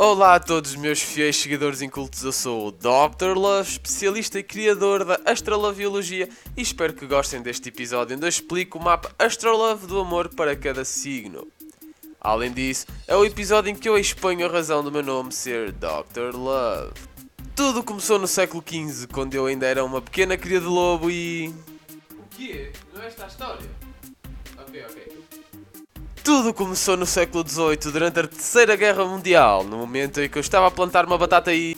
Olá a todos meus fiéis seguidores incultos, eu sou o Dr. Love, especialista e criador da Astroloviologia e espero que gostem deste episódio onde eu explico o mapa Astrolove do amor para cada signo. Além disso, é o episódio em que eu exponho a razão do meu nome ser Dr. Love. Tudo começou no século XV, quando eu ainda era uma pequena cria de lobo e... O quê? Não é esta a história? Ok, ok. Tudo começou no século XVIII, durante a Terceira Guerra Mundial, no momento em que eu estava a plantar uma batata e.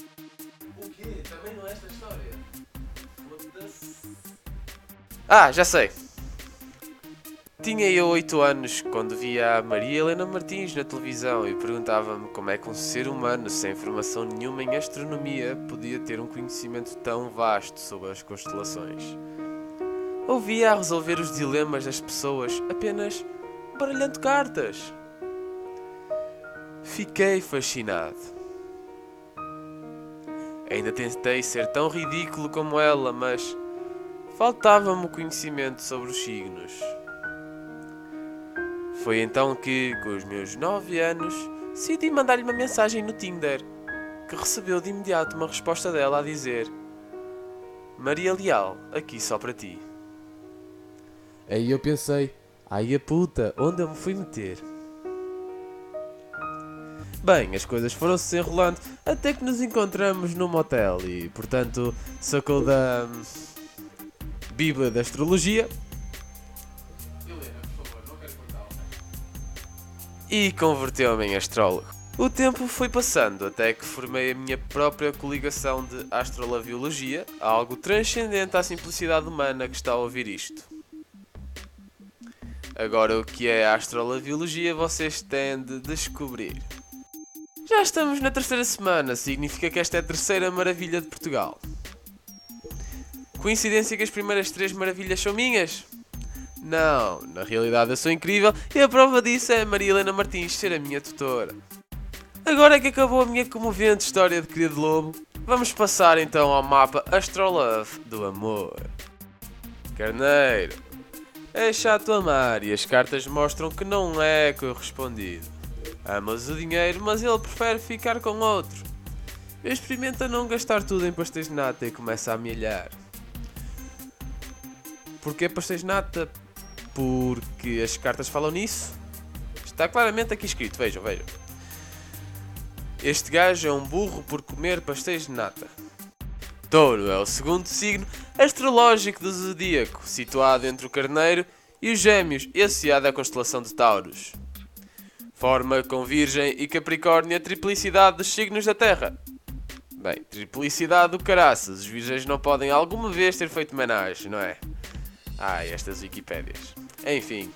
O quê? Também não é esta história? Ah, já sei. Tinha eu 8 anos quando via a Maria Helena Martins na televisão e perguntava-me como é que um ser humano sem formação nenhuma em astronomia podia ter um conhecimento tão vasto sobre as constelações. Ouvia a resolver os dilemas das pessoas apenas baralhando cartas. Fiquei fascinado. Ainda tentei ser tão ridículo como ela, mas faltava-me conhecimento sobre os signos. Foi então que, com os meus 9 anos, decidi mandar-lhe uma mensagem no Tinder, que recebeu de imediato uma resposta dela a dizer: Maria Leal, aqui só para ti. Aí eu pensei: Ai a puta, onde eu me fui meter? Bem, as coisas foram-se enrolando até que nos encontramos num motel e, portanto, sacou da hum, Bíblia da Astrologia. E converteu-me em astrólogo. O tempo foi passando até que formei a minha própria coligação de astrologiologia, algo transcendente à simplicidade humana que está a ouvir isto. Agora, o que é a astrologiologia vocês têm de descobrir. Já estamos na terceira semana, significa que esta é a terceira maravilha de Portugal. Coincidência que as primeiras três maravilhas são minhas? Não, na realidade eu sou incrível e a prova disso é a Maria Helena Martins ser a minha tutora. Agora é que acabou a minha comovente história de querido lobo, vamos passar então ao mapa Astrolove do amor. Carneiro, é chato amar e as cartas mostram que não é correspondido. Amas o dinheiro, mas ele prefere ficar com outro. Experimenta não gastar tudo em pastéis de nata e começa a amelhar. Porquê pastéis de nata? Porque as cartas falam nisso? Está claramente aqui escrito, vejam, vejam. Este gajo é um burro por comer pastéis de nata. Touro é o segundo signo astrológico do zodíaco, situado entre o Carneiro e os Gêmeos e associado à constelação de Tauros. Forma com Virgem e Capricórnio a triplicidade dos signos da Terra. Bem, triplicidade do caraças, os virgens não podem alguma vez ter feito menagem, não é? Ai, estas Wikipédias. Enfim.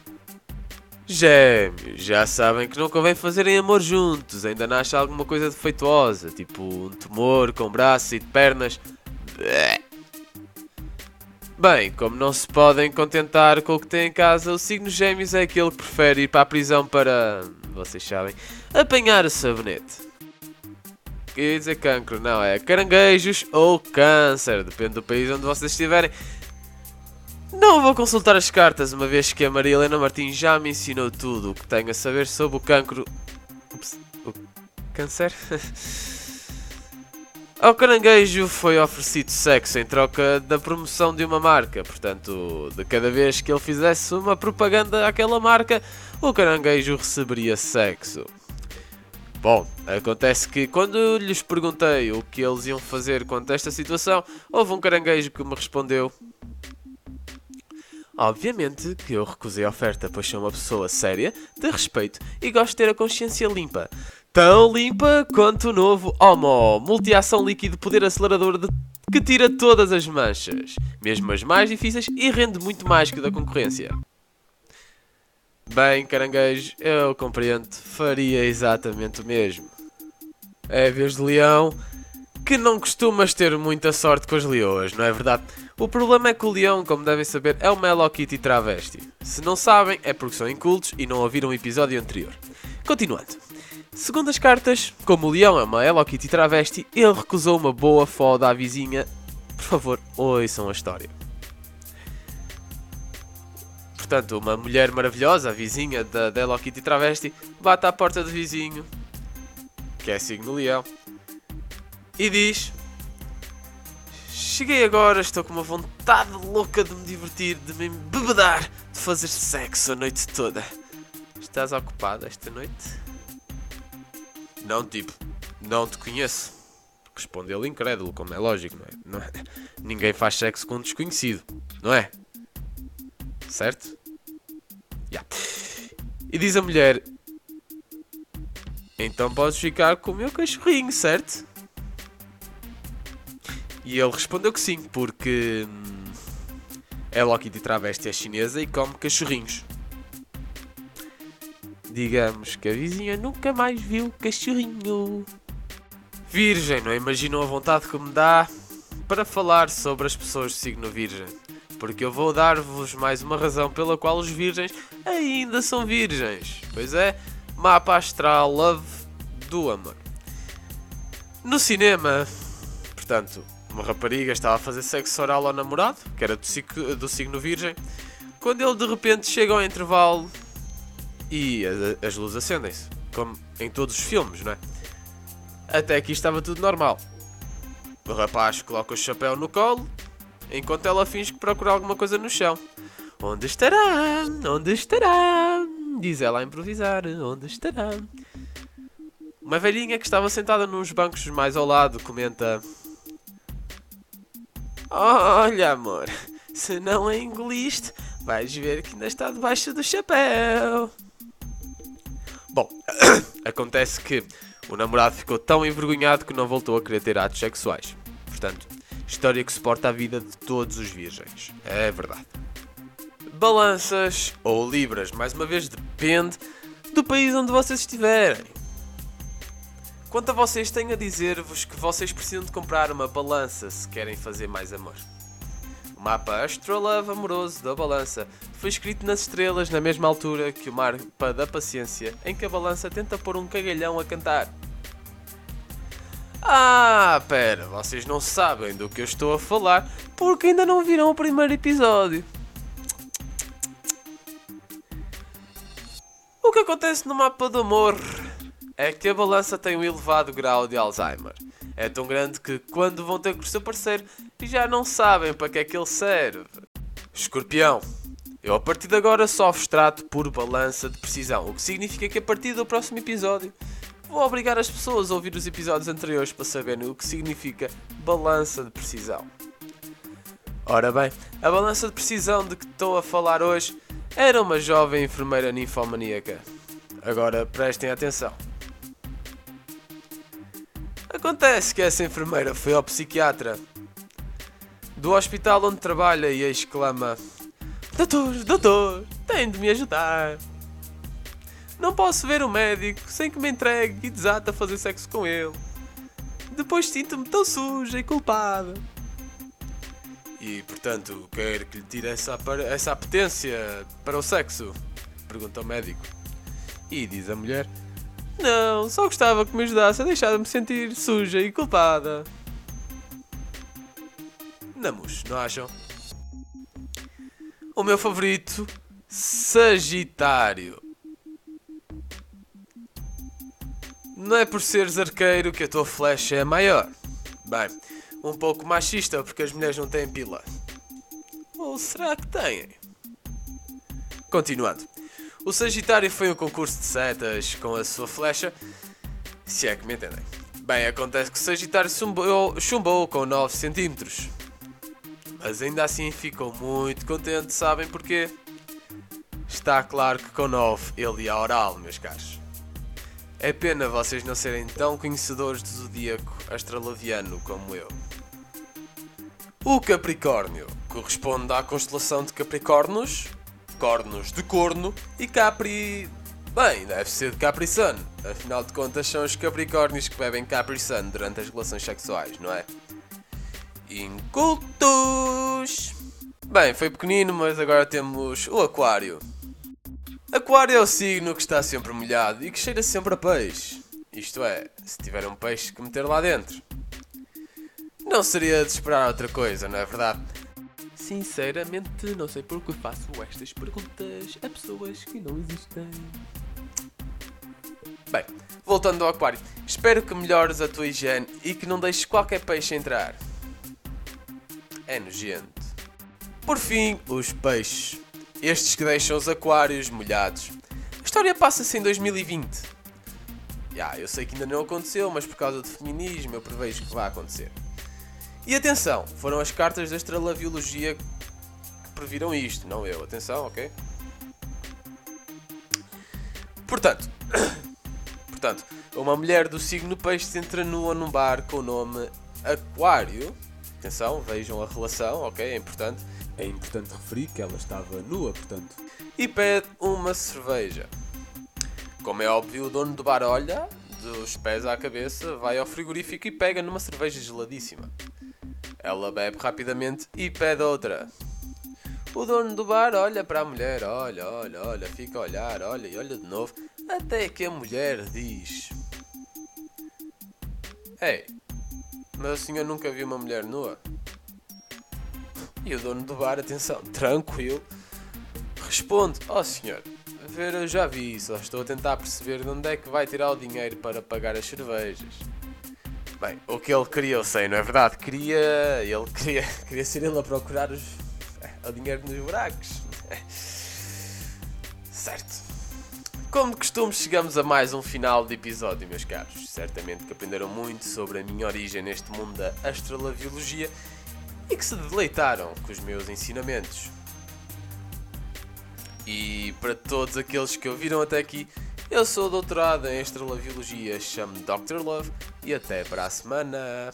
Gêmeos, já sabem que não convém fazerem amor juntos, ainda nasce alguma coisa defeituosa, tipo um tumor com braços e de pernas, Bem, como não se podem contentar com o que têm em casa, o signo gêmeos é aquele que prefere ir para a prisão para, vocês sabem, apanhar o sabonete. Quer dizer cancro, não, é caranguejos ou câncer, depende do país onde vocês estiverem. Não vou consultar as cartas, uma vez que a Maria Helena Martins já me ensinou tudo o que tenho a saber sobre o cancro. Ups, o câncer? Ao caranguejo foi oferecido sexo em troca da promoção de uma marca, portanto, de cada vez que ele fizesse uma propaganda àquela marca, o caranguejo receberia sexo. Bom, acontece que quando lhes perguntei o que eles iam fazer quanto a esta situação, houve um caranguejo que me respondeu: Obviamente que eu recusei a oferta, pois sou uma pessoa séria, de respeito e gosto de ter a consciência limpa tão limpa quanto o novo Homo, multiação líquido poder acelerador de... que tira todas as manchas, mesmo as mais difíceis, e rende muito mais que o da concorrência. Bem, caranguejo, eu compreendo, faria exatamente o mesmo. É vez de leão que não costumas ter muita sorte com as leoas, não é verdade? O problema é que o leão, como devem saber, é uma Hello Kitty travesti. Se não sabem, é porque são incultos e não ouviram o episódio anterior. Continuando. Segundo as cartas, como o leão é uma Hello Kitty travesti, ele recusou uma boa foda à vizinha. Por favor, ouçam a história. Portanto, uma mulher maravilhosa, a vizinha da, Hello Kitty travesti, bate à porta do vizinho. que é signo leão, e diz: Cheguei agora, estou com uma vontade louca de me divertir, de me embebedar, de fazer sexo a noite toda. Estás ocupado esta noite? Não, tipo, não te conheço. Responde ele incrédulo, como é lógico, não é? Não é? Ninguém faz sexo com um desconhecido, não é? Certo? Yeah. E diz a mulher: Então podes ficar com o meu cachorrinho, certo? E ele respondeu que sim, porque hum, é Loki de travesti é chinesa e come cachorrinhos. Digamos que a vizinha nunca mais viu cachorrinho. Virgem, não imaginam a vontade que me dá para falar sobre as pessoas de signo virgem. Porque eu vou dar-vos mais uma razão pela qual os virgens ainda são virgens. Pois é, mapa astral love do amor. No cinema, portanto, uma rapariga estava a fazer sexo oral ao namorado, que era do, signo, do signo virgem, quando ele de repente chega ao intervalo e as, luzes acendem-se, como em todos os filmes, não é? Até aqui estava tudo normal. O rapaz coloca o chapéu no colo, enquanto ela finge que procura alguma coisa no chão. Onde estará? Onde estará? Diz ela a improvisar. Onde estará? Uma velhinha que estava sentada nos bancos mais ao lado comenta: Olha, amor, se não a engoliste, vais ver que ainda está debaixo do chapéu. Bom, acontece que o namorado ficou tão envergonhado que não voltou a querer ter atos sexuais. Portanto, história que suporta a vida de todos os virgens. É verdade. Balanças ou libras, mais uma vez depende do país onde vocês estiverem. Quanto a vocês, tenho a dizer-vos que vocês precisam de comprar uma balança se querem fazer mais amor. O mapa Astrolove amoroso da balança foi escrito nas estrelas na mesma altura que o mapa da paciência, em que a balança tenta pôr um cagalhão a cantar. Ah, pera, vocês não sabem do que eu estou a falar porque ainda não viram o primeiro episódio. O que acontece no mapa do amor é que a balança tem um elevado grau de Alzheimer. É tão grande que quando vão ter com o seu parceiro já não sabem para que é que ele serve. Escorpião. Eu a partir de agora só vos trato por balança de precisão, o que significa que a partir do próximo episódio vou obrigar as pessoas a ouvir os episódios anteriores para saberem o que significa balança de precisão. Ora bem, a balança de precisão de que estou a falar hoje era uma jovem enfermeira ninfomaníaca. Agora prestem atenção. Acontece que essa enfermeira foi ao psiquiatra do hospital onde trabalha e exclama: Doutor, doutor, tem de me ajudar. Não posso ver o médico sem que me entregue e desata a fazer sexo com ele. Depois sinto-me tão suja e culpada. E, portanto, quer que lhe tire essa, essa apetência para o sexo? Pergunta o médico. E diz a mulher: não, só gostava que me ajudasse a deixar de me sentir suja e culpada. Namus, não acham? O meu favorito, Sagitário. Não é por seres arqueiro que a tua flecha é maior. Bem, um pouco machista porque as mulheres não têm pila. Ou será que têm? Continuando. O Sagitário foi um concurso de setas com a sua flecha, se é que me entendem. Bem, acontece que o Sagitário chumbou, chumbou com 9 cm. Mas ainda assim ficou muito contente, sabem porquê? Está claro que com 9 ele ia oral, meus caros. É pena vocês não serem tão conhecedores do zodíaco astralaviano como eu. O Capricórnio corresponde à constelação de Capricórnios, cornos de corno e Capri. Bem, deve ser de Capri Sun. Afinal de contas, são os Capricórnios que bebem Capri Sun durante as relações sexuais, não é? Incultos! Bem, foi pequenino, mas agora temos o Aquário. Aquário é o signo que está sempre molhado e que cheira sempre a peixe. Isto é, se tiver um peixe que meter lá dentro. Não seria de esperar outra coisa, não é verdade? Sinceramente, não sei porque faço estas perguntas a pessoas que não existem. Bem, voltando ao aquário, espero que melhores a tua higiene e que não deixes qualquer peixe entrar. É nojento. Por fim, os peixes. Estes que deixam os aquários molhados. A história passa-se em 2020. Já, eu sei que ainda não aconteceu, mas por causa do feminismo eu prevejo que vai acontecer. E atenção, foram as cartas da Astralabiologia que previram isto, não eu. Atenção, ok? Portanto, portanto, uma mulher do signo peixe entra nua num bar com o nome Aquário. Atenção, vejam a relação, ok? É importante. É importante referir que ela estava nua, portanto. E pede uma cerveja. Como é óbvio, o dono do bar olha, dos pés à cabeça, vai ao frigorífico e pega numa cerveja geladíssima. Ela bebe rapidamente e pede outra. O dono do bar olha para a mulher, olha, olha, olha, fica a olhar, olha e olha de novo, até que a mulher diz: Ei, mas o senhor nunca viu uma mulher nua? E o dono do bar, atenção, tranquilo, responde: Ó oh, senhor, ver eu já vi, só estou a tentar perceber de onde é que vai tirar o dinheiro para pagar as cervejas. Bem, o que ele queria eu sei, não é verdade? Queria. Ele queria, queria ser ele a procurar os, o dinheiro nos buracos. Certo. Como de costume, chegamos a mais um final de episódio, meus caros. Certamente que aprenderam muito sobre a minha origem neste mundo da astrologiologia e que se deleitaram com os meus ensinamentos. E para todos aqueles que ouviram até aqui, eu sou doutorado em astrologiologia, chamo-me Dr. Love e até para a semana.